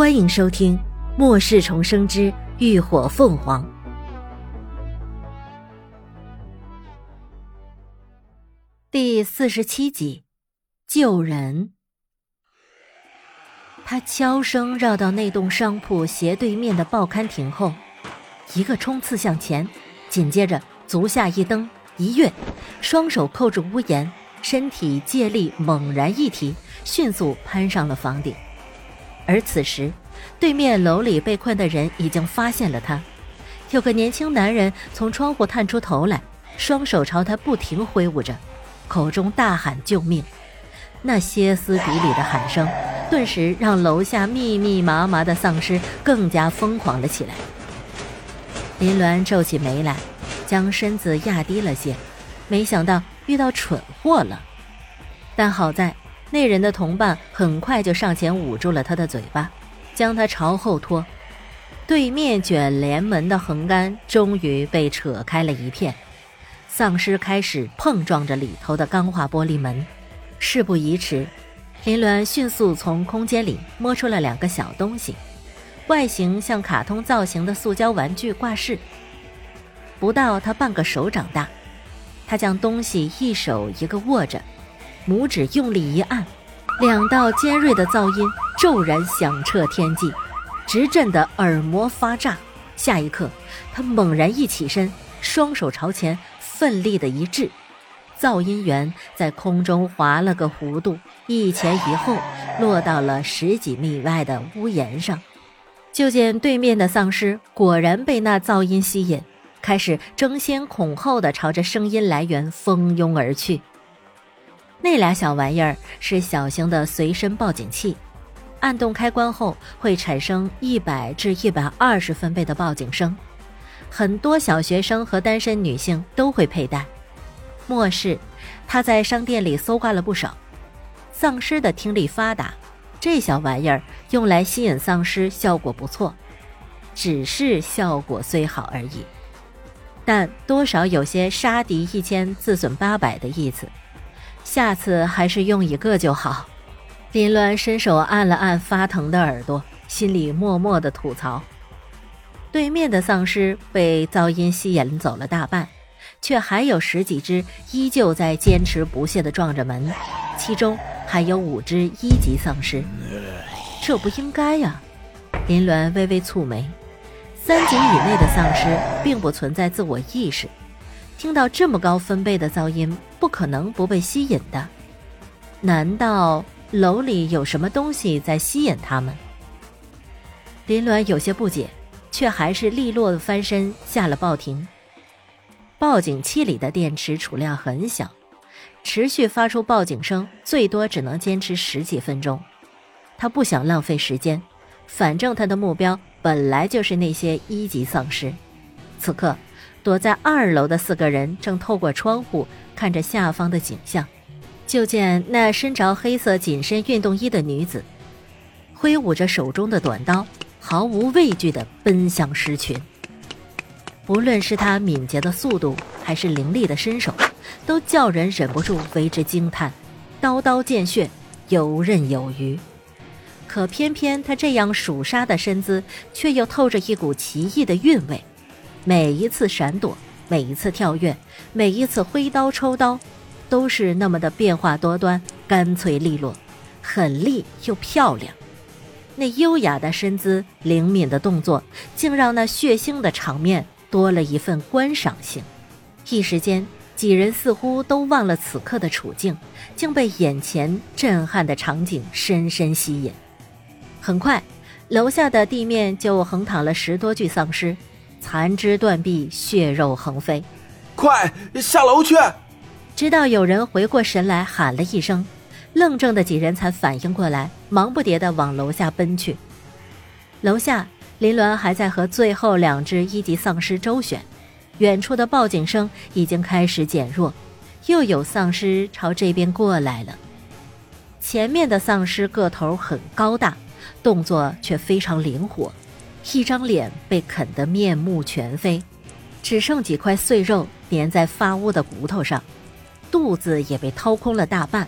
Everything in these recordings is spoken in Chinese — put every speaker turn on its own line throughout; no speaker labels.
欢迎收听《末世重生之浴火凤凰》第四十七集。救人。他悄声绕到那栋商铺斜对面的报刊亭后，一个冲刺向前，紧接着足下一蹬，一跃，双手扣住屋檐，身体借力猛然一提，迅速攀上了房顶。而此时，对面楼里被困的人已经发现了他。有个年轻男人从窗户探出头来，双手朝他不停挥舞着，口中大喊救命。那歇斯底里的喊声，顿时让楼下密密麻麻的丧尸更加疯狂了起来。林鸾皱起眉来，将身子压低了些，没想到遇到蠢货了。但好在。那人的同伴很快就上前捂住了他的嘴巴，将他朝后拖。对面卷帘门的横杆终于被扯开了一片，丧尸开始碰撞着里头的钢化玻璃门。事不宜迟，林鸾迅速从空间里摸出了两个小东西，外形像卡通造型的塑胶玩具挂饰，不到他半个手掌大。他将东西一手一个握着。拇指用力一按，两道尖锐的噪音骤然响彻天际，直震得耳膜发炸。下一刻，他猛然一起身，双手朝前，奋力的一掷，噪音源在空中划了个弧度，一前一后落到了十几米外的屋檐上。就见对面的丧尸果然被那噪音吸引，开始争先恐后的朝着声音来源蜂拥而去。那俩小玩意儿是小型的随身报警器，按动开关后会产生一百至一百二十分贝的报警声，很多小学生和单身女性都会佩戴。末世，他在商店里搜刮了不少。丧尸的听力发达，这小玩意儿用来吸引丧尸效果不错，只是效果虽好而已，但多少有些杀敌一千自损八百的意思。下次还是用一个就好。林鸾伸手按了按发疼的耳朵，心里默默的吐槽：对面的丧尸被噪音吸引走了大半，却还有十几只依旧在坚持不懈的撞着门，其中还有五只一级丧尸。这不应该呀！林鸾微微蹙眉。三级以内的丧尸并不存在自我意识。听到这么高分贝的噪音，不可能不被吸引的。难道楼里有什么东西在吸引他们？林鸾有些不解，却还是利落的翻身下了报亭。报警器里的电池储量很小，持续发出报警声最多只能坚持十几分钟。他不想浪费时间，反正他的目标本来就是那些一级丧尸。此刻。躲在二楼的四个人正透过窗户看着下方的景象，就见那身着黑色紧身运动衣的女子，挥舞着手中的短刀，毫无畏惧地奔向狮群。不论是她敏捷的速度，还是凌厉的身手，都叫人忍不住为之惊叹。刀刀见血，游刃有余。可偏偏她这样鼠杀的身姿，却又透着一股奇异的韵味。每一次闪躲，每一次跳跃，每一次挥刀抽刀，都是那么的变化多端、干脆利落，狠厉又漂亮。那优雅的身姿、灵敏的动作，竟让那血腥的场面多了一份观赏性。一时间，几人似乎都忘了此刻的处境，竟被眼前震撼的场景深深吸引。很快，楼下的地面就横躺了十多具丧尸。残肢断臂，血肉横飞，
快下楼去！
直到有人回过神来，喊了一声，愣怔的几人才反应过来，忙不迭的往楼下奔去。楼下，林鸾还在和最后两只一级丧尸周旋，远处的报警声已经开始减弱，又有丧尸朝这边过来了。前面的丧尸个头很高大，动作却非常灵活。一张脸被啃得面目全非，只剩几块碎肉粘在发乌的骨头上，肚子也被掏空了大半，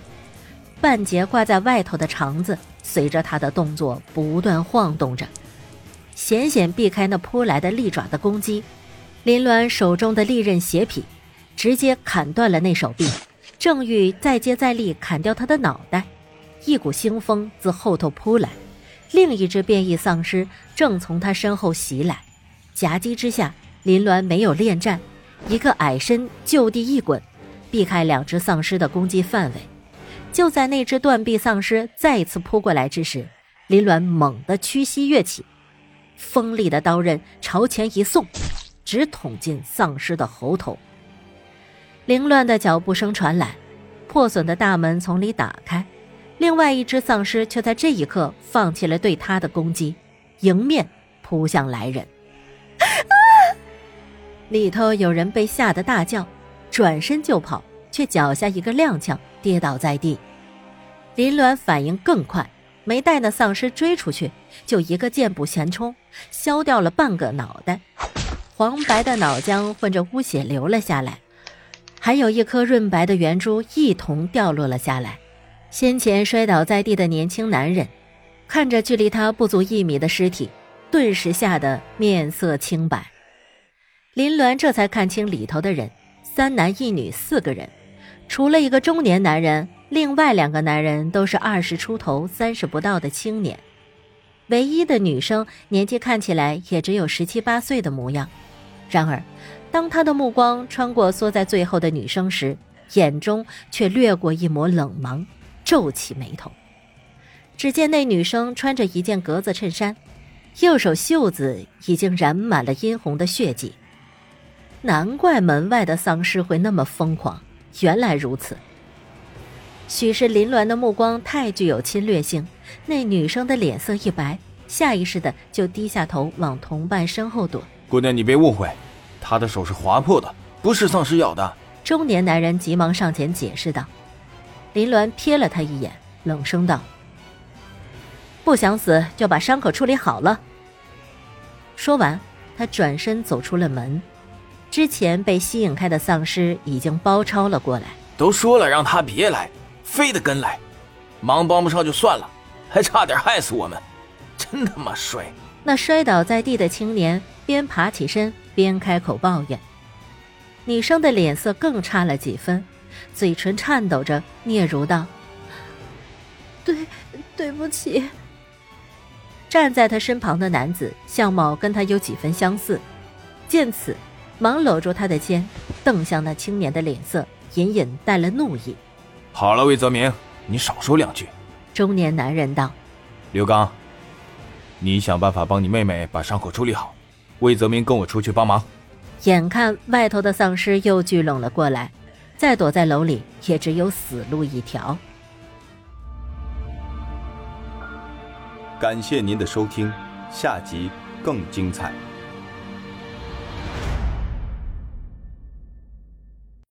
半截挂在外头的肠子随着他的动作不断晃动着，险险避开那扑来的利爪的攻击。林鸾手中的利刃斜劈，直接砍断了那手臂，正欲再接再厉砍掉他的脑袋，一股腥风自后头扑来，另一只变异丧尸正从他身后袭来，夹击之下，林鸾没有恋战，一个矮身就地一滚，避开两只丧尸的攻击范围。就在那只断臂丧尸再次扑过来之时，林鸾猛地屈膝跃起，锋利的刀刃朝前一送。直捅进丧尸的喉头。凌乱的脚步声传来，破损的大门从里打开，另外一只丧尸却在这一刻放弃了对他的攻击，迎面扑向来人。里头有人被吓得大叫，转身就跑，却脚下一个踉跄，跌倒在地。林鸾反应更快，没带那丧尸追出去，就一个箭步前冲，削掉了半个脑袋。黄白的脑浆混着污血流了下来，还有一颗润白的圆珠一同掉落了下来。先前摔倒在地的年轻男人，看着距离他不足一米的尸体，顿时吓得面色青白。林鸾这才看清里头的人，三男一女四个人，除了一个中年男人，另外两个男人都是二十出头、三十不到的青年，唯一的女生年纪看起来也只有十七八岁的模样。然而，当他的目光穿过缩在最后的女生时，眼中却掠过一抹冷芒，皱起眉头。只见那女生穿着一件格子衬衫，右手袖子已经染满了殷红的血迹。难怪门外的丧尸会那么疯狂，原来如此。许是林鸾的目光太具有侵略性，那女生的脸色一白，下意识的就低下头往同伴身后躲。
姑娘，你别误会，他的手是划破的，不是丧尸咬的。
中年男人急忙上前解释道。林鸾瞥了他一眼，冷声道：“不想死，就把伤口处理好了。”说完，他转身走出了门。之前被吸引开的丧尸已经包抄了过来。
都说了让他别来，非得跟来，忙帮不上就算了，还差点害死我们，真他妈衰！
那摔倒在地的青年。边爬起身边开口抱怨，女生的脸色更差了几分，嘴唇颤抖着嗫嚅道：“对，对不起。”站在他身旁的男子相貌跟他有几分相似，见此，忙搂住他的肩，瞪向那青年的脸色，隐隐带了怒意。
“好了，魏泽明，你少说两句。”
中年男人道。
“刘刚，你想办法帮你妹妹把伤口处理好。”魏泽明，跟我出去帮忙。
眼看外头的丧尸又聚拢了过来，再躲在楼里也只有死路一条。
感谢您的收听，下集更精彩。